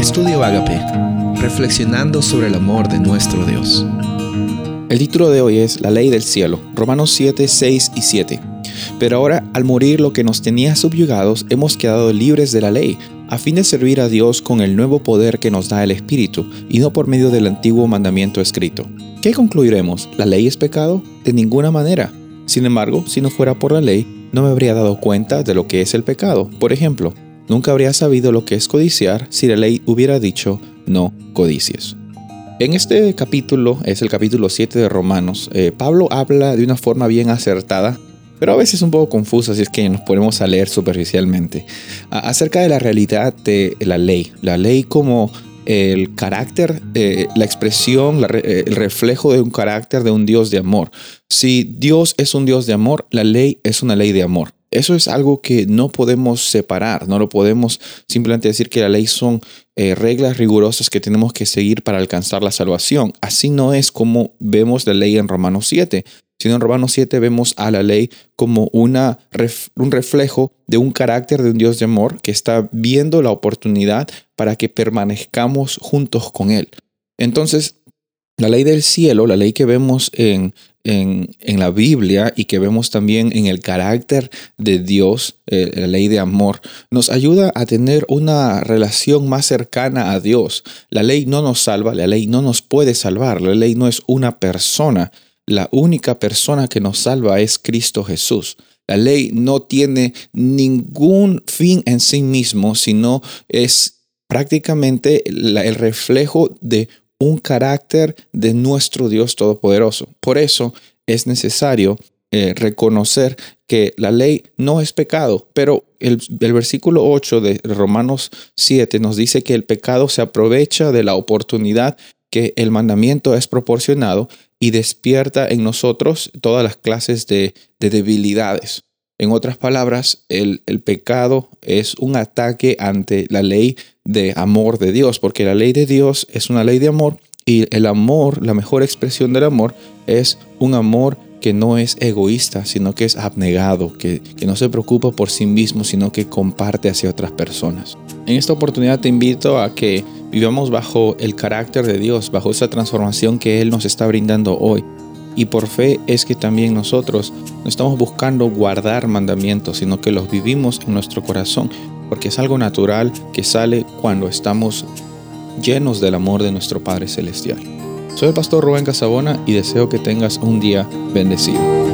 Estudio Agape, reflexionando sobre el amor de nuestro Dios. El título de hoy es La ley del cielo, Romanos 7, 6 y 7. Pero ahora, al morir lo que nos tenía subyugados, hemos quedado libres de la ley, a fin de servir a Dios con el nuevo poder que nos da el Espíritu, y no por medio del antiguo mandamiento escrito. ¿Qué concluiremos? ¿La ley es pecado? De ninguna manera. Sin embargo, si no fuera por la ley, no me habría dado cuenta de lo que es el pecado. Por ejemplo, nunca habría sabido lo que es codiciar si la ley hubiera dicho no codicies. En este capítulo, es el capítulo 7 de Romanos, eh, Pablo habla de una forma bien acertada pero a veces un poco confusa si es que nos ponemos a leer superficialmente, acerca de la realidad de la ley. La ley como el carácter, eh, la expresión, eh, el reflejo de un carácter de un Dios de amor. Si Dios es un Dios de amor, la ley es una ley de amor. Eso es algo que no podemos separar, no lo podemos simplemente decir que la ley son eh, reglas rigurosas que tenemos que seguir para alcanzar la salvación. Así no es como vemos la ley en Romanos 7 sino en Romanos 7 vemos a la ley como una, un reflejo de un carácter de un Dios de amor que está viendo la oportunidad para que permanezcamos juntos con Él. Entonces, la ley del cielo, la ley que vemos en, en, la Biblia y que vemos también en el carácter de Dios, eh, la ley de amor, nos ayuda a tener una relación más cercana a Dios. La ley no nos salva, la ley no nos puede salvar, la ley no es una persona, la única persona que nos salva es Cristo Jesús. La ley no tiene ningún fin en sí mismo, sino es prácticamente el reflejo de un carácter de nuestro Dios Todopoderoso. Por eso es necesario eh, reconocer que la ley no es pecado, pero el, versículo 8 de Romanos 7 nos dice que el pecado se aprovecha de la oportunidad que el mandamiento es proporcionado y despierta en nosotros todas las clases de, debilidades. En otras palabras, el, pecado es un ataque ante la ley de amor de Dios, porque la ley de Dios es una ley de amor y el amor, la mejor expresión del amor, es un amor que no es egoísta, sino que es abnegado, que, que no se preocupa por sí mismo, sino que comparte hacia otras personas. En esta oportunidad te invito a que vivamos bajo el carácter de Dios, bajo esa transformación que Él nos está brindando hoy. Y por fe es que también nosotros no estamos buscando guardar mandamientos, sino que los vivimos en nuestro corazón, porque es algo natural que sale cuando estamos llenos del amor de nuestro Padre Celestial. Soy el pastor Rubén Casabona y deseo que tengas un día bendecido.